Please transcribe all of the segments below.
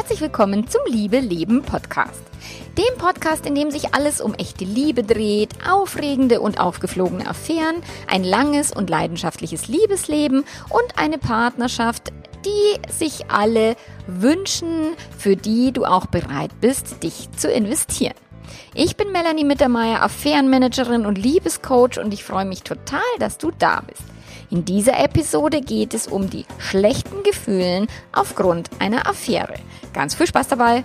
Herzlich willkommen zum Liebe Leben Podcast. Dem Podcast, in dem sich alles um echte Liebe dreht, aufregende und aufgeflogene Affären, ein langes und leidenschaftliches Liebesleben und eine Partnerschaft, die sich alle wünschen, für die du auch bereit bist, dich zu investieren. Ich bin Melanie Mittermeier, Affärenmanagerin und Liebescoach und ich freue mich total, dass du da bist. In dieser Episode geht es um die schlechten Gefühlen aufgrund einer Affäre. Ganz viel Spaß dabei!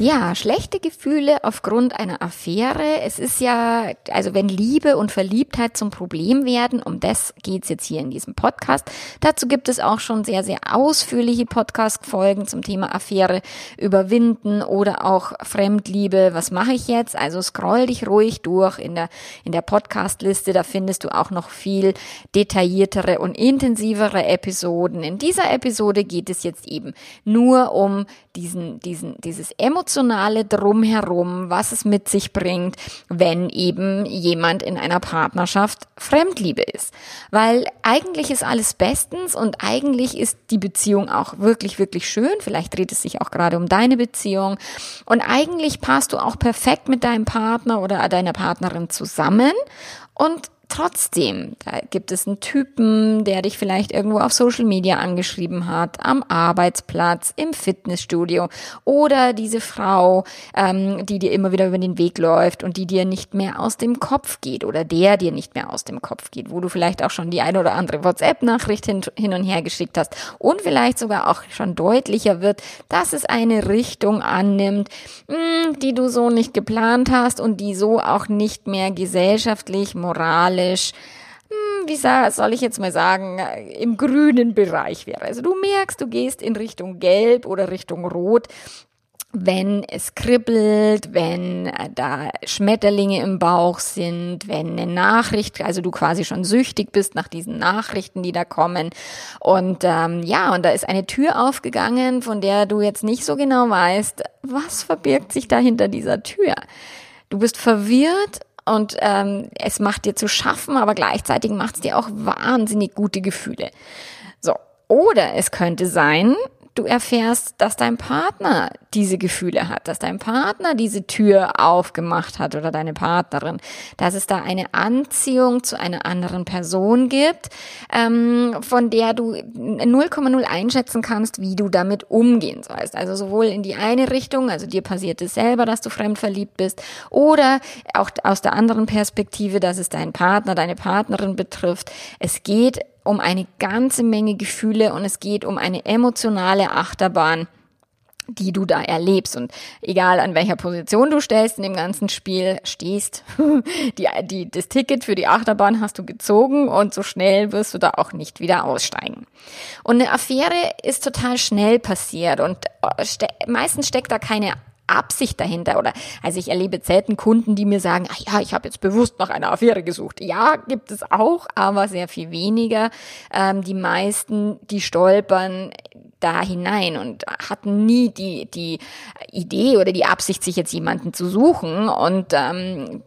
Ja, schlechte Gefühle aufgrund einer Affäre. Es ist ja, also wenn Liebe und Verliebtheit zum Problem werden, um das geht's jetzt hier in diesem Podcast. Dazu gibt es auch schon sehr, sehr ausführliche Podcast-Folgen zum Thema Affäre überwinden oder auch Fremdliebe. Was mache ich jetzt? Also scroll dich ruhig durch in der, in der Podcast-Liste. Da findest du auch noch viel detailliertere und intensivere Episoden. In dieser Episode geht es jetzt eben nur um diesen, diesen, dieses emotionale Drumherum, was es mit sich bringt, wenn eben jemand in einer Partnerschaft Fremdliebe ist. Weil eigentlich ist alles bestens und eigentlich ist die Beziehung auch wirklich, wirklich schön. Vielleicht dreht es sich auch gerade um deine Beziehung. Und eigentlich passt du auch perfekt mit deinem Partner oder deiner Partnerin zusammen. Und Trotzdem, da gibt es einen Typen, der dich vielleicht irgendwo auf Social Media angeschrieben hat, am Arbeitsplatz, im Fitnessstudio oder diese Frau, ähm, die dir immer wieder über den Weg läuft und die dir nicht mehr aus dem Kopf geht oder der dir nicht mehr aus dem Kopf geht, wo du vielleicht auch schon die eine oder andere WhatsApp-Nachricht hin, hin und her geschickt hast und vielleicht sogar auch schon deutlicher wird, dass es eine Richtung annimmt, mh, hm, die du so nicht geplant hast und die so auch nicht mehr gesellschaftlich, moralisch moralisch, hm, wie soll ich jetzt mal sagen, im grünen Bereich wäre. Also du merkst, du gehst in Richtung Gelb oder Richtung Rot wenn es kribbelt, wenn äh, da Schmetterlinge im Bauch sind, wenn eine Nachricht, also du quasi schon süchtig bist nach diesen Nachrichten, die da kommen. Und ähm, ja, und da ist eine Tür aufgegangen, von der du jetzt nicht so genau weißt, was verbirgt sich da hinter dieser Tür. Du bist verwirrt und ähm, es macht dir zu schaffen, aber gleichzeitig macht es dir auch wahnsinnig gute Gefühle. So. Oder es könnte sein, du erfährst, dass dein Partner diese Gefühle hat, dass dein Partner diese Tür aufgemacht hat oder deine Partnerin, dass es da eine Anziehung zu einer anderen Person gibt, ähm, von der du 0,0 einschätzen kannst, wie du damit umgehen sollst. Also sowohl in die eine Richtung, also dir passiert es selber, dass du fremd verliebt bist, oder auch aus der anderen Perspektive, dass es deinen Partner, deine Partnerin betrifft. Es geht um eine ganze Menge Gefühle und es geht um eine emotionale Achterbahn die du da erlebst. Und egal an welcher Position du stellst in dem ganzen Spiel, stehst, die, die, das Ticket für die Achterbahn hast du gezogen und so schnell wirst du da auch nicht wieder aussteigen. Und eine Affäre ist total schnell passiert und äh, ste meistens steckt da keine Absicht dahinter oder also ich erlebe selten Kunden, die mir sagen, ach ja, ich habe jetzt bewusst nach einer Affäre gesucht. Ja, gibt es auch, aber sehr viel weniger. Ähm, die meisten, die stolpern da hinein und hatten nie die, die Idee oder die Absicht, sich jetzt jemanden zu suchen und ähm,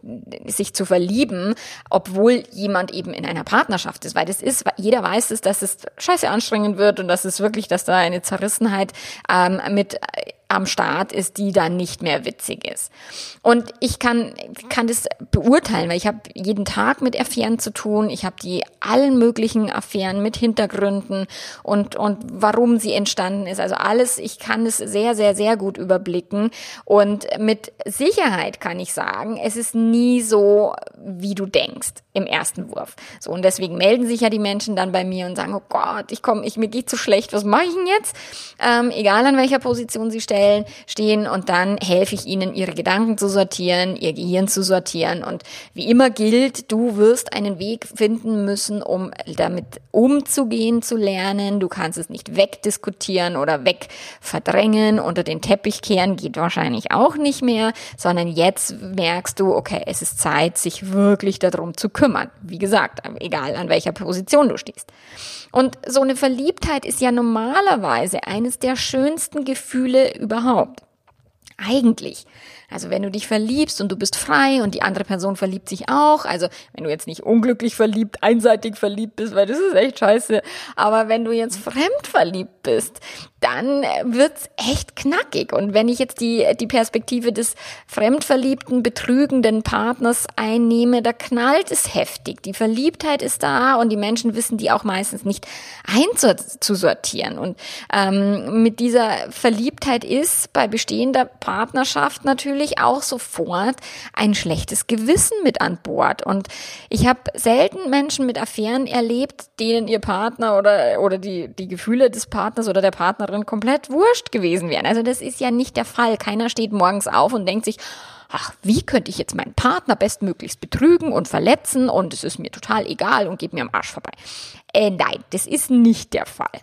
sich zu verlieben, obwohl jemand eben in einer Partnerschaft ist. Weil das ist, jeder weiß es, dass es scheiße anstrengend wird und dass es wirklich, dass da eine Zerrissenheit ähm, mit am Start ist, die dann nicht mehr witzig ist. Und ich kann, kann das beurteilen, weil ich habe jeden Tag mit Affären zu tun. Ich habe die allen möglichen Affären mit Hintergründen und, und warum sie entstanden ist. Also alles, ich kann es sehr, sehr, sehr gut überblicken. Und mit Sicherheit kann ich sagen, es ist nie so, wie du denkst im ersten Wurf. So, und deswegen melden sich ja die Menschen dann bei mir und sagen, oh Gott, ich komme, ich, mir geht zu schlecht, was mache ich denn jetzt? Ähm, egal an welcher Position sie stellen Stellen stehen und dann helfe ich ihnen, ihre Gedanken zu sortieren, ihr Gehirn zu sortieren. Und wie immer gilt, du wirst einen Weg finden müssen, um damit umzugehen zu lernen. Du kannst es nicht wegdiskutieren oder wegverdrängen, unter den Teppich kehren, geht wahrscheinlich auch nicht mehr, sondern jetzt merkst du, okay, es ist Zeit, sich wirklich darum zu kümmern. Wie gesagt, egal an welcher Position du stehst. Und so eine Verliebtheit ist ja normalerweise eines der schönsten Gefühle überhaupt. Eigentlich. Also wenn du dich verliebst und du bist frei und die andere Person verliebt sich auch, also wenn du jetzt nicht unglücklich verliebt, einseitig verliebt bist, weil das ist echt scheiße, aber wenn du jetzt fremd verliebt bist, dann wird's echt knackig. Und wenn ich jetzt die, die Perspektive des fremdverliebten, betrügenden Partners einnehme, da knallt es heftig. Die Verliebtheit ist da und die Menschen wissen die auch meistens nicht einzusortieren. Und ähm, mit dieser Verliebtheit ist bei bestehender Partnerschaft natürlich auch sofort ein schlechtes Gewissen mit an Bord. Und ich habe selten Menschen mit Affären erlebt, denen ihr Partner oder, oder die, die Gefühle des Partners oder der Partnerin komplett wurscht gewesen wären. Also das ist ja nicht der Fall. Keiner steht morgens auf und denkt sich, ach, wie könnte ich jetzt meinen Partner bestmöglichst betrügen und verletzen und es ist mir total egal und geht mir am Arsch vorbei. Äh, nein, das ist nicht der Fall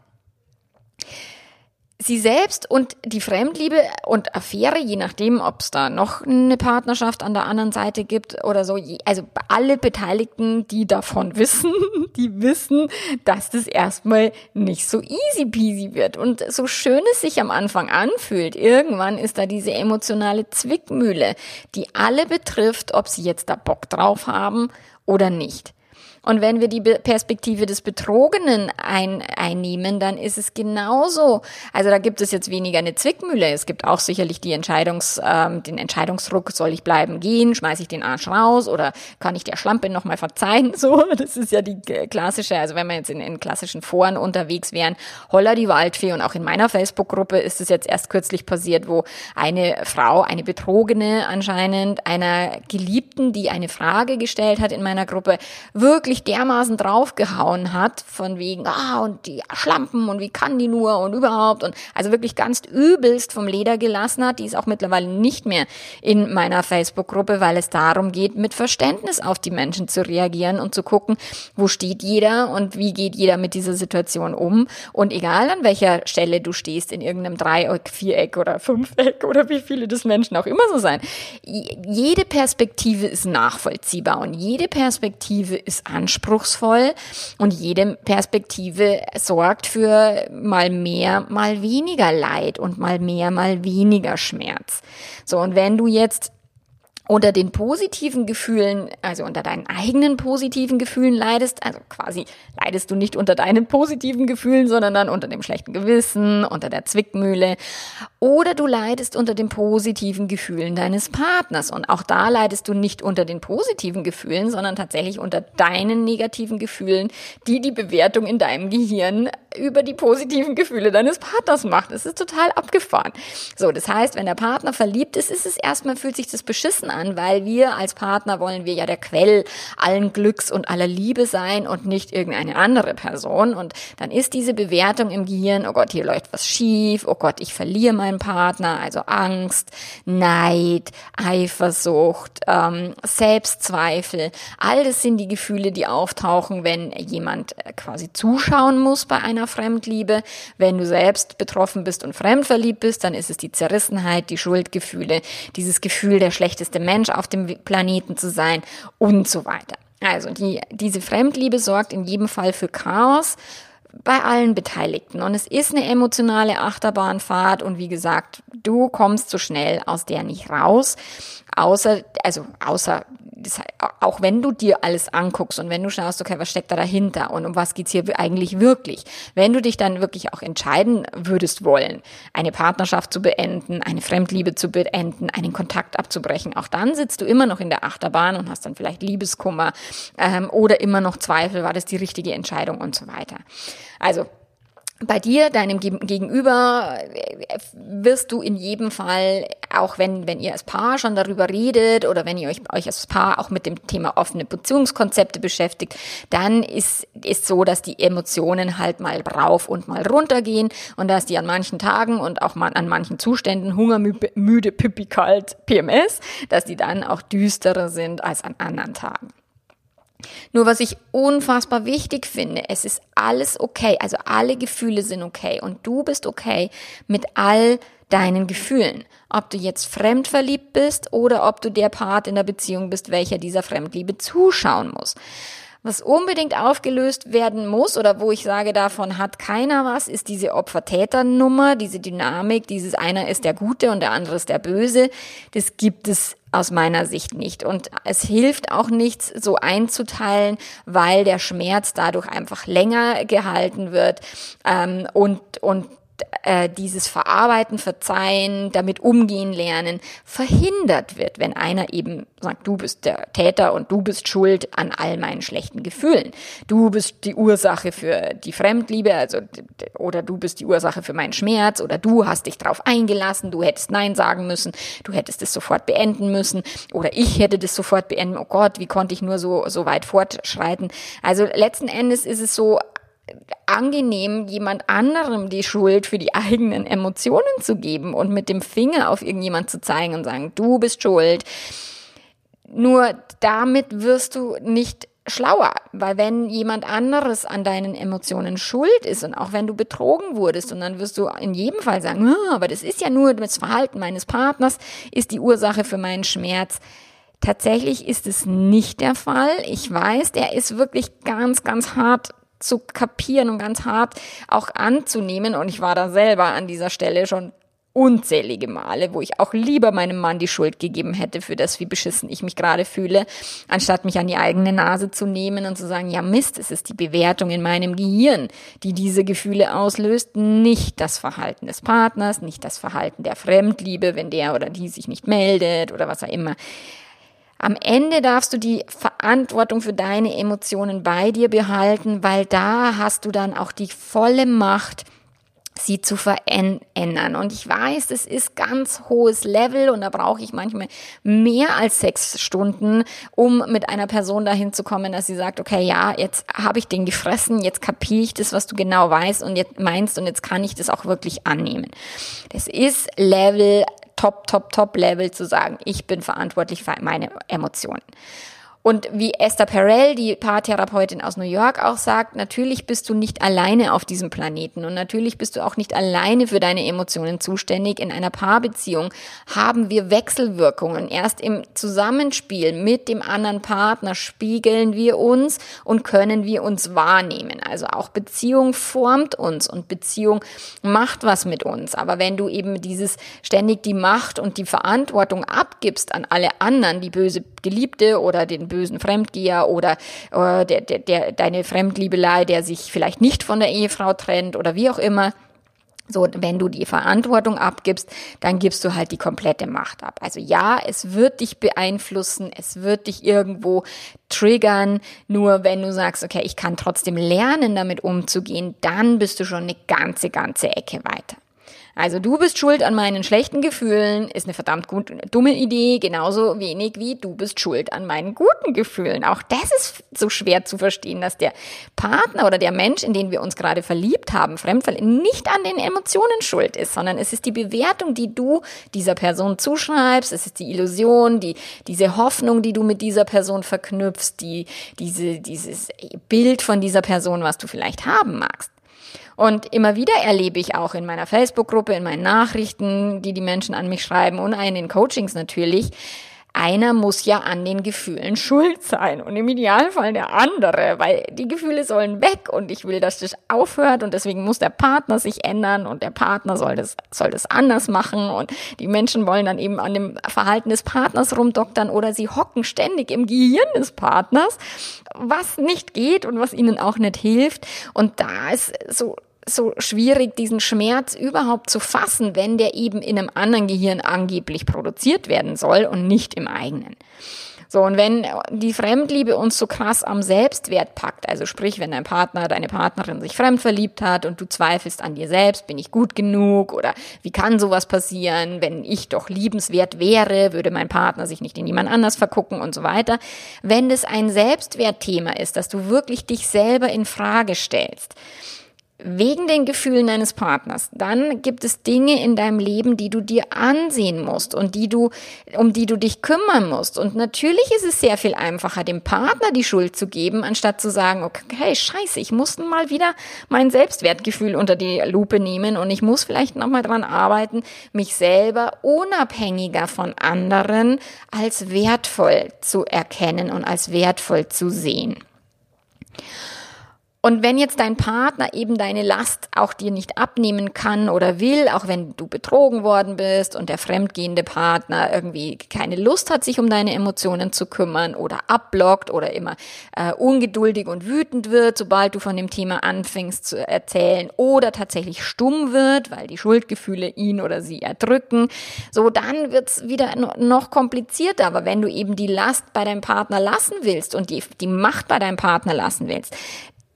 sie selbst und die Fremdliebe und Affäre, je nachdem, ob es da noch eine Partnerschaft an der anderen Seite gibt oder so, also alle Beteiligten, die davon wissen, die wissen, dass das erstmal nicht so easy peasy wird. Und so schön es sich am Anfang anfühlt, irgendwann ist da diese emotionale Zwickmühle, die alle betrifft, ob sie jetzt da Bock drauf haben oder nicht. Und wenn wir die Perspektive des Betrogenen ein, einnehmen, dann ist es genauso. Also da gibt es jetzt weniger eine Zwickmühle. Es gibt auch sicherlich die Entscheidungs, ähm, den Entscheidungsdruck, soll ich bleiben, gehen, schmeiße ich den Arsch raus oder kann ich der Schlampe nochmal verzeihen? So, das ist ja die klassische, also wenn wir jetzt in, in klassischen Foren unterwegs wären, holla die Waldfee und auch in meiner Facebook-Gruppe ist es jetzt erst kürzlich passiert, wo eine Frau, eine Betrogene anscheinend, einer Geliebten, die eine Frage gestellt hat in meiner Gruppe, wirklich wirklich dermaßen draufgehauen hat, von wegen, ah, und die Schlampen und wie kann die nur und überhaupt und also wirklich ganz übelst vom Leder gelassen hat. Die ist auch mittlerweile nicht mehr in meiner Facebook-Gruppe, weil es darum geht, mit Verständnis auf die Menschen zu reagieren und zu gucken, wo steht jeder und wie geht jeder mit dieser Situation um. Und egal an welcher Stelle du stehst, in irgendeinem Dreieck, Viereck oder Fünfeck oder wie viele des Menschen auch immer so sein, jede Perspektive ist nachvollziehbar und jede Perspektive ist anstrengend anspruchsvoll und jede Perspektive sorgt für mal mehr, mal weniger Leid und mal mehr, mal weniger Schmerz. So, und wenn du jetzt unter den positiven Gefühlen, also unter deinen eigenen positiven Gefühlen leidest, also quasi leidest du nicht unter deinen positiven Gefühlen, sondern dann unter dem schlechten Gewissen, unter der Zwickmühle, oder du leidest unter den positiven Gefühlen deines Partners. Und auch da leidest du nicht unter den positiven Gefühlen, sondern tatsächlich unter deinen negativen Gefühlen, die die Bewertung in deinem Gehirn über die positiven Gefühle deines Partners macht. Es ist total abgefahren. So, das heißt, wenn der Partner verliebt ist, ist es erstmal, fühlt sich das beschissen an, weil wir als Partner wollen wir ja der Quell allen Glücks und aller Liebe sein und nicht irgendeine andere Person. Und dann ist diese Bewertung im Gehirn, oh Gott, hier läuft was schief, oh Gott, ich verliere meinen Partner, also Angst, Neid, Eifersucht, ähm, Selbstzweifel. All das sind die Gefühle, die auftauchen, wenn jemand äh, quasi zuschauen muss bei einer Fremdliebe. Wenn du selbst betroffen bist und fremdverliebt bist, dann ist es die Zerrissenheit, die Schuldgefühle, dieses Gefühl, der schlechteste Mensch auf dem Planeten zu sein und so weiter. Also die, diese Fremdliebe sorgt in jedem Fall für Chaos bei allen Beteiligten. Und es ist eine emotionale Achterbahnfahrt und wie gesagt, du kommst so schnell aus der nicht raus. Außer, also außer das, auch wenn du dir alles anguckst und wenn du schaust, okay, was steckt da dahinter und um was geht's hier eigentlich wirklich, wenn du dich dann wirklich auch entscheiden würdest wollen, eine Partnerschaft zu beenden, eine Fremdliebe zu beenden, einen Kontakt abzubrechen, auch dann sitzt du immer noch in der Achterbahn und hast dann vielleicht Liebeskummer ähm, oder immer noch Zweifel, war das die richtige Entscheidung und so weiter. Also bei dir, deinem Gegenüber, wirst du in jedem Fall, auch wenn, wenn ihr als Paar schon darüber redet oder wenn ihr euch, euch als Paar auch mit dem Thema offene Beziehungskonzepte beschäftigt, dann ist, ist so, dass die Emotionen halt mal rauf und mal runter gehen und dass die an manchen Tagen und auch mal an manchen Zuständen, hungermüde, pipi kalt, PMS, dass die dann auch düsterer sind als an anderen Tagen. Nur was ich unfassbar wichtig finde, es ist alles okay, also alle Gefühle sind okay und du bist okay mit all deinen Gefühlen. Ob du jetzt fremdverliebt bist oder ob du der Part in der Beziehung bist, welcher dieser Fremdliebe zuschauen muss. Was unbedingt aufgelöst werden muss oder wo ich sage, davon hat keiner was, ist diese Opfer-Täter-Nummer, diese Dynamik, dieses einer ist der Gute und der andere ist der Böse. Das gibt es aus meiner Sicht nicht. Und es hilft auch nichts, so einzuteilen, weil der Schmerz dadurch einfach länger gehalten wird ähm, und, und äh, dieses Verarbeiten, Verzeihen, damit umgehen lernen verhindert wird, wenn einer eben sagt, du bist der Täter und du bist schuld an all meinen schlechten Gefühlen. Du bist die Ursache für die Fremdliebe, also oder du bist die Ursache für meinen Schmerz oder du hast dich darauf eingelassen, du hättest nein sagen müssen, du hättest es sofort beenden müssen oder ich hätte das sofort beenden. Oh Gott, wie konnte ich nur so so weit fortschreiten? Also letzten Endes ist es so angenehm, jemand anderem die Schuld für die eigenen Emotionen zu geben und mit dem Finger auf irgendjemand zu zeigen und sagen, du bist schuld. Nur damit wirst du nicht schlauer, weil wenn jemand anderes an deinen Emotionen schuld ist und auch wenn du betrogen wurdest und dann wirst du in jedem Fall sagen, oh, aber das ist ja nur das Verhalten meines Partners ist die Ursache für meinen Schmerz. Tatsächlich ist es nicht der Fall. Ich weiß, der ist wirklich ganz, ganz hart zu kapieren und ganz hart auch anzunehmen. Und ich war da selber an dieser Stelle schon unzählige Male, wo ich auch lieber meinem Mann die Schuld gegeben hätte für das, wie beschissen ich mich gerade fühle, anstatt mich an die eigene Nase zu nehmen und zu sagen, ja Mist, es ist die Bewertung in meinem Gehirn, die diese Gefühle auslöst, nicht das Verhalten des Partners, nicht das Verhalten der Fremdliebe, wenn der oder die sich nicht meldet oder was auch immer. Am Ende darfst du die Verantwortung für deine Emotionen bei dir behalten, weil da hast du dann auch die volle Macht, sie zu verändern. Und ich weiß, das ist ganz hohes Level und da brauche ich manchmal mehr als sechs Stunden, um mit einer Person dahin zu kommen, dass sie sagt, okay, ja, jetzt habe ich den gefressen, jetzt kapiere ich das, was du genau weißt und jetzt meinst und jetzt kann ich das auch wirklich annehmen. Das ist Level Top, Top, Top-Level zu sagen, ich bin verantwortlich für meine Emotionen. Und wie Esther Perel, die Paartherapeutin aus New York, auch sagt, natürlich bist du nicht alleine auf diesem Planeten und natürlich bist du auch nicht alleine für deine Emotionen zuständig. In einer Paarbeziehung haben wir Wechselwirkungen. Erst im Zusammenspiel mit dem anderen Partner spiegeln wir uns und können wir uns wahrnehmen. Also auch Beziehung formt uns und Beziehung macht was mit uns. Aber wenn du eben dieses ständig die Macht und die Verantwortung abgibst an alle anderen, die böse Geliebte oder den bösen Fremdgeher oder äh, der, der, der, deine Fremdliebelei, der sich vielleicht nicht von der Ehefrau trennt oder wie auch immer. So, wenn du die Verantwortung abgibst, dann gibst du halt die komplette Macht ab. Also ja, es wird dich beeinflussen, es wird dich irgendwo triggern. Nur wenn du sagst, okay, ich kann trotzdem lernen, damit umzugehen, dann bist du schon eine ganze, ganze Ecke weiter. Also du bist schuld an meinen schlechten Gefühlen, ist eine verdammt gut, dumme Idee, genauso wenig wie du bist schuld an meinen guten Gefühlen. Auch das ist so schwer zu verstehen, dass der Partner oder der Mensch, in den wir uns gerade verliebt haben, Fremdverliebt, nicht an den Emotionen schuld ist, sondern es ist die Bewertung, die du dieser Person zuschreibst, es ist die Illusion, die, diese Hoffnung, die du mit dieser Person verknüpfst, die, diese, dieses Bild von dieser Person, was du vielleicht haben magst. Und immer wieder erlebe ich auch in meiner Facebook-Gruppe, in meinen Nachrichten, die die Menschen an mich schreiben und in den Coachings natürlich, einer muss ja an den Gefühlen schuld sein und im Idealfall der andere, weil die Gefühle sollen weg und ich will, dass das aufhört und deswegen muss der Partner sich ändern und der Partner soll das, soll das anders machen und die Menschen wollen dann eben an dem Verhalten des Partners rumdoktern oder sie hocken ständig im Gehirn des Partners, was nicht geht und was ihnen auch nicht hilft. Und da ist so so schwierig, diesen Schmerz überhaupt zu fassen, wenn der eben in einem anderen Gehirn angeblich produziert werden soll und nicht im eigenen. So, und wenn die Fremdliebe uns so krass am Selbstwert packt, also sprich, wenn dein Partner, deine Partnerin sich fremd verliebt hat und du zweifelst an dir selbst, bin ich gut genug oder wie kann sowas passieren, wenn ich doch liebenswert wäre, würde mein Partner sich nicht in jemand anders vergucken und so weiter. Wenn das ein Selbstwertthema ist, dass du wirklich dich selber in Frage stellst, wegen den Gefühlen deines Partners, dann gibt es Dinge in deinem Leben, die du dir ansehen musst und die du, um die du dich kümmern musst. Und natürlich ist es sehr viel einfacher, dem Partner die Schuld zu geben, anstatt zu sagen, okay, scheiße, ich muss mal wieder mein Selbstwertgefühl unter die Lupe nehmen und ich muss vielleicht nochmal dran arbeiten, mich selber unabhängiger von anderen als wertvoll zu erkennen und als wertvoll zu sehen. Und wenn jetzt dein Partner eben deine Last auch dir nicht abnehmen kann oder will, auch wenn du betrogen worden bist und der fremdgehende Partner irgendwie keine Lust hat, sich um deine Emotionen zu kümmern oder abblockt oder immer äh, ungeduldig und wütend wird, sobald du von dem Thema anfängst zu erzählen oder tatsächlich stumm wird, weil die Schuldgefühle ihn oder sie erdrücken, so dann wird's wieder noch komplizierter. Aber wenn du eben die Last bei deinem Partner lassen willst und die, die Macht bei deinem Partner lassen willst,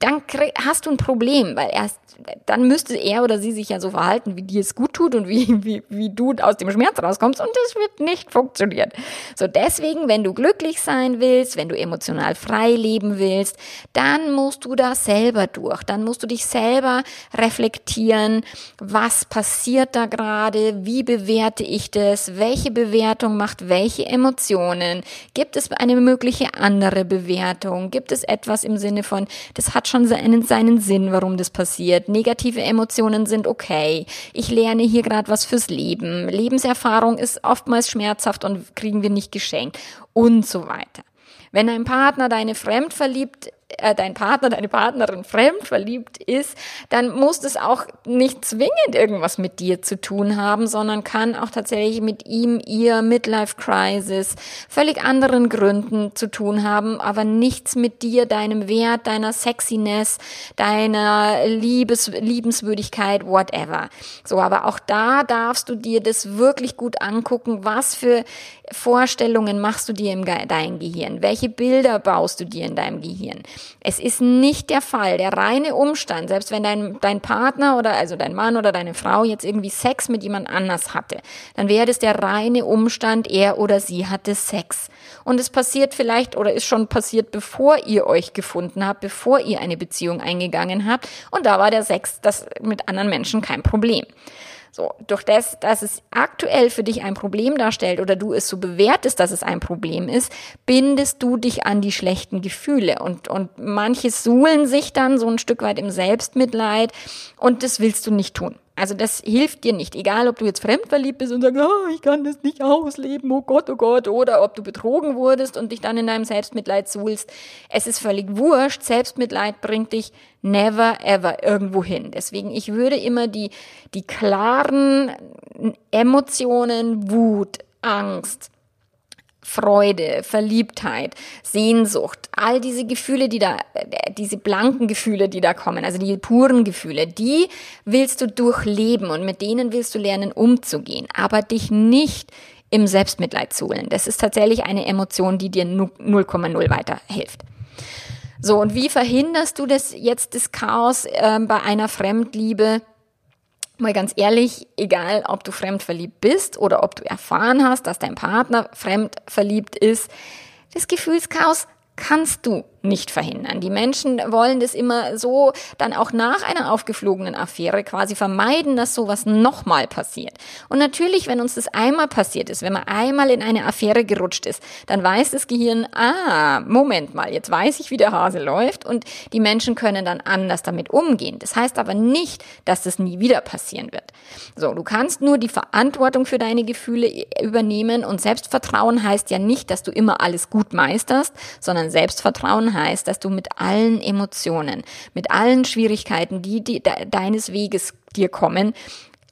dann hast du ein Problem, weil erst dann müsste er oder sie sich ja so verhalten, wie dir es gut tut und wie, wie, wie du aus dem Schmerz rauskommst und das wird nicht funktionieren. So deswegen, wenn du glücklich sein willst, wenn du emotional frei leben willst, dann musst du da selber durch, dann musst du dich selber reflektieren, was passiert da gerade, wie bewerte ich das, welche Bewertung macht welche Emotionen, gibt es eine mögliche andere Bewertung, gibt es etwas im Sinne von, das hat schon seinen, Sinn, warum das passiert, Negative Emotionen sind okay. Ich lerne hier gerade was fürs Leben. Lebenserfahrung ist oftmals schmerzhaft und kriegen wir nicht geschenkt und so weiter. Wenn ein Partner deine fremdverliebt äh, dein Partner, deine Partnerin fremd verliebt ist, dann muss es auch nicht zwingend irgendwas mit dir zu tun haben, sondern kann auch tatsächlich mit ihm, ihr Midlife Crisis, völlig anderen Gründen zu tun haben, aber nichts mit dir, deinem Wert, deiner Sexiness, deiner Liebes, Liebenswürdigkeit, whatever. So, aber auch da darfst du dir das wirklich gut angucken, was für Vorstellungen machst du dir in deinem Gehirn? Welche Bilder baust du dir in deinem Gehirn? Es ist nicht der Fall, der reine Umstand, selbst wenn dein, dein Partner oder also dein Mann oder deine Frau jetzt irgendwie Sex mit jemand anders hatte, dann wäre es der reine Umstand, er oder sie hatte Sex. Und es passiert vielleicht oder ist schon passiert, bevor ihr euch gefunden habt, bevor ihr eine Beziehung eingegangen habt. Und da war der Sex das mit anderen Menschen kein Problem. So, durch das, dass es aktuell für dich ein Problem darstellt oder du es so bewertest, dass es ein Problem ist, bindest du dich an die schlechten Gefühle und, und manche suhlen sich dann so ein Stück weit im Selbstmitleid und das willst du nicht tun. Also das hilft dir nicht, egal ob du jetzt fremdverliebt bist und sagst, oh, ich kann das nicht ausleben, oh Gott, oh Gott, oder ob du betrogen wurdest und dich dann in deinem Selbstmitleid suhlst. Es ist völlig wurscht, Selbstmitleid bringt dich never ever irgendwo hin. Deswegen, ich würde immer die, die klaren Emotionen, Wut, Angst, Freude, Verliebtheit, Sehnsucht, all diese Gefühle, die da, diese blanken Gefühle, die da kommen, also die puren Gefühle, die willst du durchleben und mit denen willst du lernen umzugehen, aber dich nicht im Selbstmitleid zuhlen. Das ist tatsächlich eine Emotion, die dir 0,0 weiterhilft. So, und wie verhinderst du das jetzt, das Chaos äh, bei einer Fremdliebe? Mal ganz ehrlich, egal ob du fremd verliebt bist oder ob du erfahren hast, dass dein Partner fremd verliebt ist, das Gefühlschaos kannst du nicht verhindern. Die Menschen wollen das immer so dann auch nach einer aufgeflogenen Affäre quasi vermeiden, dass sowas nochmal passiert. Und natürlich, wenn uns das einmal passiert ist, wenn man einmal in eine Affäre gerutscht ist, dann weiß das Gehirn, ah, Moment mal, jetzt weiß ich, wie der Hase läuft und die Menschen können dann anders damit umgehen. Das heißt aber nicht, dass das nie wieder passieren wird. So, du kannst nur die Verantwortung für deine Gefühle übernehmen und Selbstvertrauen heißt ja nicht, dass du immer alles gut meisterst, sondern Selbstvertrauen heißt, dass du mit allen Emotionen, mit allen Schwierigkeiten, die, die de, deines Weges dir kommen,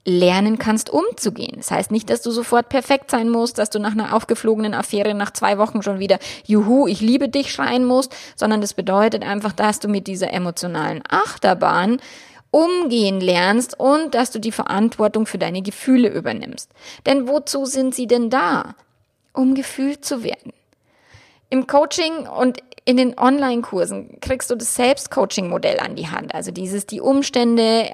lernen kannst, umzugehen. Das heißt nicht, dass du sofort perfekt sein musst, dass du nach einer aufgeflogenen Affäre nach zwei Wochen schon wieder Juhu, ich liebe dich schreien musst, sondern das bedeutet einfach, dass du mit dieser emotionalen Achterbahn umgehen lernst und dass du die Verantwortung für deine Gefühle übernimmst. Denn wozu sind sie denn da? Um gefühlt zu werden. Im Coaching und in den Online-Kursen kriegst du das Selbst-Coaching-Modell an die Hand. Also dieses, die Umstände,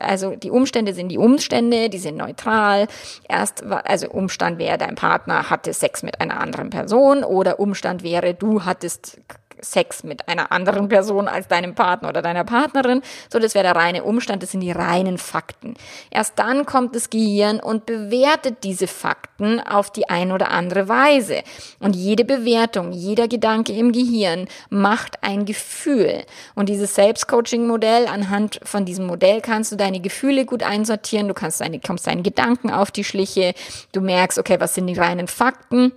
also die Umstände sind die Umstände, die sind neutral. Erst, also Umstand wäre, dein Partner hatte Sex mit einer anderen Person oder Umstand wäre, du hattest Sex mit einer anderen Person als deinem Partner oder deiner Partnerin. So, das wäre der reine Umstand, das sind die reinen Fakten. Erst dann kommt das Gehirn und bewertet diese Fakten auf die ein oder andere Weise. Und jede Bewertung, jeder Gedanke im Gehirn macht ein Gefühl. Und dieses Selbstcoaching-Modell, anhand von diesem Modell kannst du deine Gefühle gut einsortieren, du kannst deine, kommst deinen Gedanken auf die Schliche, du merkst, okay, was sind die reinen Fakten?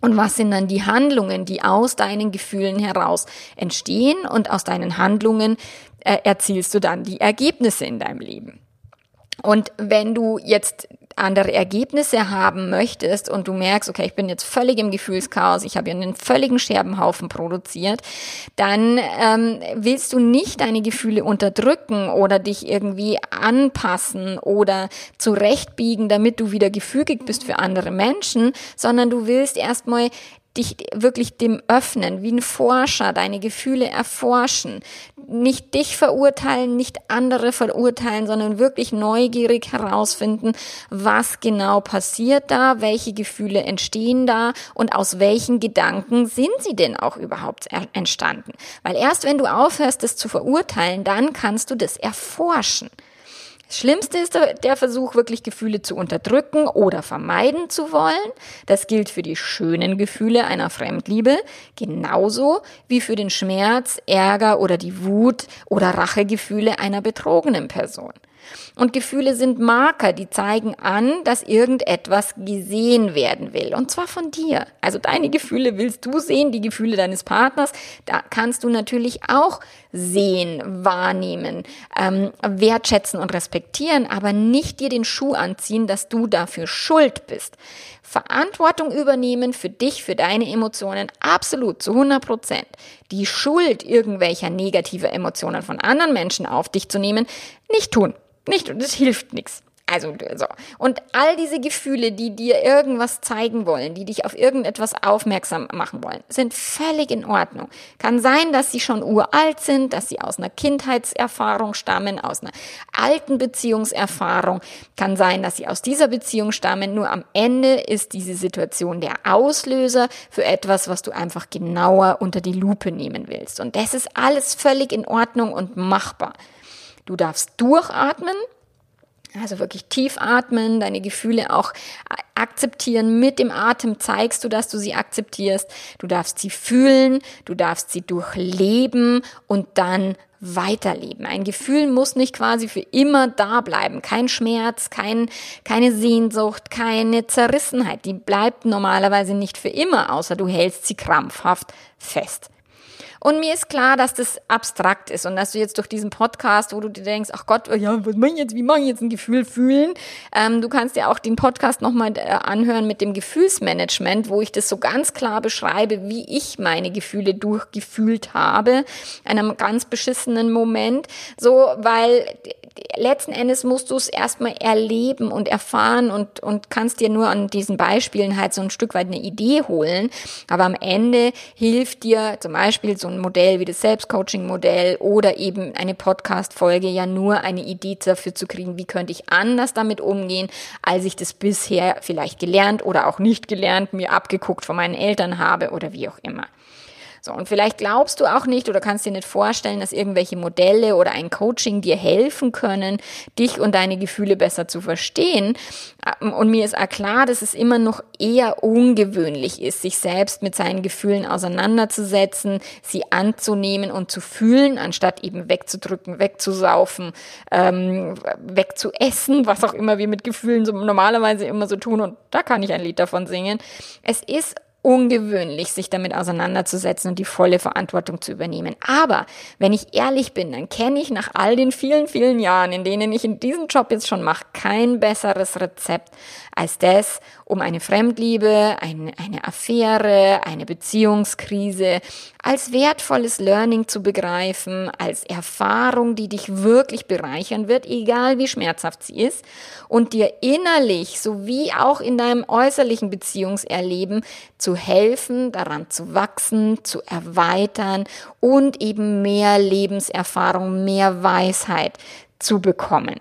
Und was sind dann die Handlungen, die aus deinen Gefühlen heraus entstehen und aus deinen Handlungen äh, erzielst du dann die Ergebnisse in deinem Leben? Und wenn du jetzt andere Ergebnisse haben möchtest und du merkst, okay, ich bin jetzt völlig im Gefühlschaos, ich habe ja einen völligen Scherbenhaufen produziert, dann ähm, willst du nicht deine Gefühle unterdrücken oder dich irgendwie anpassen oder zurechtbiegen, damit du wieder gefügig bist für andere Menschen, sondern du willst erstmal dich wirklich dem öffnen, wie ein Forscher, deine Gefühle erforschen, nicht dich verurteilen, nicht andere verurteilen, sondern wirklich neugierig herausfinden, was genau passiert da, welche Gefühle entstehen da und aus welchen Gedanken sind sie denn auch überhaupt entstanden. Weil erst wenn du aufhörst, das zu verurteilen, dann kannst du das erforschen. Das Schlimmste ist der Versuch, wirklich Gefühle zu unterdrücken oder vermeiden zu wollen. Das gilt für die schönen Gefühle einer Fremdliebe, genauso wie für den Schmerz, Ärger oder die Wut oder Rachegefühle einer betrogenen Person. Und Gefühle sind Marker, die zeigen an, dass irgendetwas gesehen werden will. Und zwar von dir. Also deine Gefühle willst du sehen, die Gefühle deines Partners. Da kannst du natürlich auch sehen, wahrnehmen, ähm, wertschätzen und respektieren, aber nicht dir den Schuh anziehen, dass du dafür schuld bist. Verantwortung übernehmen für dich, für deine Emotionen, absolut zu 100 Prozent. Die Schuld irgendwelcher negativer Emotionen von anderen Menschen auf dich zu nehmen, nicht tun. Nicht, es hilft nichts. Also so. Und all diese Gefühle, die dir irgendwas zeigen wollen, die dich auf irgendetwas aufmerksam machen wollen, sind völlig in Ordnung. Kann sein, dass sie schon uralt sind, dass sie aus einer Kindheitserfahrung stammen, aus einer alten Beziehungserfahrung. Kann sein, dass sie aus dieser Beziehung stammen. Nur am Ende ist diese Situation der Auslöser für etwas, was du einfach genauer unter die Lupe nehmen willst. Und das ist alles völlig in Ordnung und machbar. Du darfst durchatmen, also wirklich tief atmen, deine Gefühle auch akzeptieren. Mit dem Atem zeigst du, dass du sie akzeptierst. Du darfst sie fühlen, du darfst sie durchleben und dann weiterleben. Ein Gefühl muss nicht quasi für immer da bleiben. Kein Schmerz, kein, keine Sehnsucht, keine Zerrissenheit. Die bleibt normalerweise nicht für immer, außer du hältst sie krampfhaft fest. Und mir ist klar, dass das abstrakt ist und dass du jetzt durch diesen Podcast, wo du dir denkst, ach Gott, ja, was mache ich jetzt, wie mache ich jetzt ein Gefühl fühlen? Ähm, du kannst dir auch den Podcast nochmal äh, anhören mit dem Gefühlsmanagement, wo ich das so ganz klar beschreibe, wie ich meine Gefühle durchgefühlt habe, einem ganz beschissenen Moment, so, weil letzten Endes musst du es erstmal erleben und erfahren und, und kannst dir nur an diesen Beispielen halt so ein Stück weit eine Idee holen. Aber am Ende hilft dir zum Beispiel so ein Modell wie das Selbstcoaching-Modell oder eben eine Podcast-Folge ja nur eine Idee dafür zu kriegen, wie könnte ich anders damit umgehen, als ich das bisher vielleicht gelernt oder auch nicht gelernt, mir abgeguckt von meinen Eltern habe oder wie auch immer. So, und vielleicht glaubst du auch nicht oder kannst dir nicht vorstellen, dass irgendwelche Modelle oder ein Coaching dir helfen können, dich und deine Gefühle besser zu verstehen. Ähm, und mir ist auch klar, dass es immer noch eher ungewöhnlich ist, sich selbst mit seinen Gefühlen auseinanderzusetzen, sie anzunehmen und zu fühlen, anstatt eben wegzudrücken, wegzusaufen, ähm, wegzuessen, was auch immer wir mit Gefühlen so normalerweise immer so tun. Und da kann ich ein Lied davon singen. Es ist ungewöhnlich, sich damit auseinanderzusetzen und die volle Verantwortung zu übernehmen. Aber wenn ich ehrlich bin, dann kenne ich nach all den vielen, vielen Jahren, in denen ich in diesem Job jetzt schon mache, kein besseres Rezept als das, um eine Fremdliebe, eine, eine Affäre, eine Beziehungskrise als wertvolles Learning zu begreifen, als Erfahrung, die dich wirklich bereichern wird, egal wie schmerzhaft sie ist, und dir innerlich sowie auch in deinem äußerlichen Beziehungserleben zu helfen, daran zu wachsen, zu erweitern und eben mehr Lebenserfahrung, mehr Weisheit zu bekommen.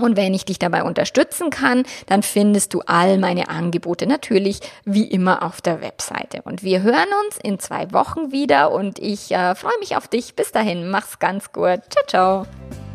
Und wenn ich dich dabei unterstützen kann, dann findest du all meine Angebote natürlich wie immer auf der Webseite. Und wir hören uns in zwei Wochen wieder und ich äh, freue mich auf dich. Bis dahin, mach's ganz gut. Ciao, ciao.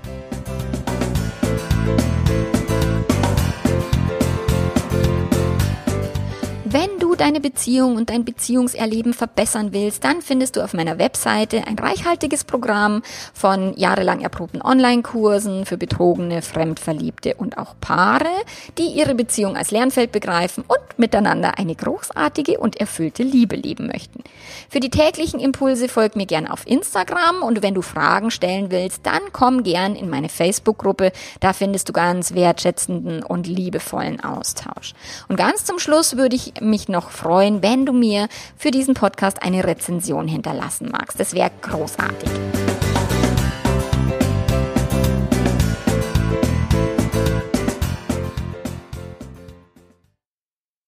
Deine Beziehung und dein Beziehungserleben verbessern willst, dann findest du auf meiner Webseite ein reichhaltiges Programm von jahrelang erprobten Online-Kursen für betrogene, fremdverliebte und auch Paare, die ihre Beziehung als Lernfeld begreifen und miteinander eine großartige und erfüllte Liebe leben möchten. Für die täglichen Impulse folg mir gern auf Instagram und wenn du Fragen stellen willst, dann komm gern in meine Facebook-Gruppe. Da findest du ganz wertschätzenden und liebevollen Austausch. Und ganz zum Schluss würde ich mich noch freuen, wenn du mir für diesen Podcast eine Rezension hinterlassen magst. Das wäre großartig.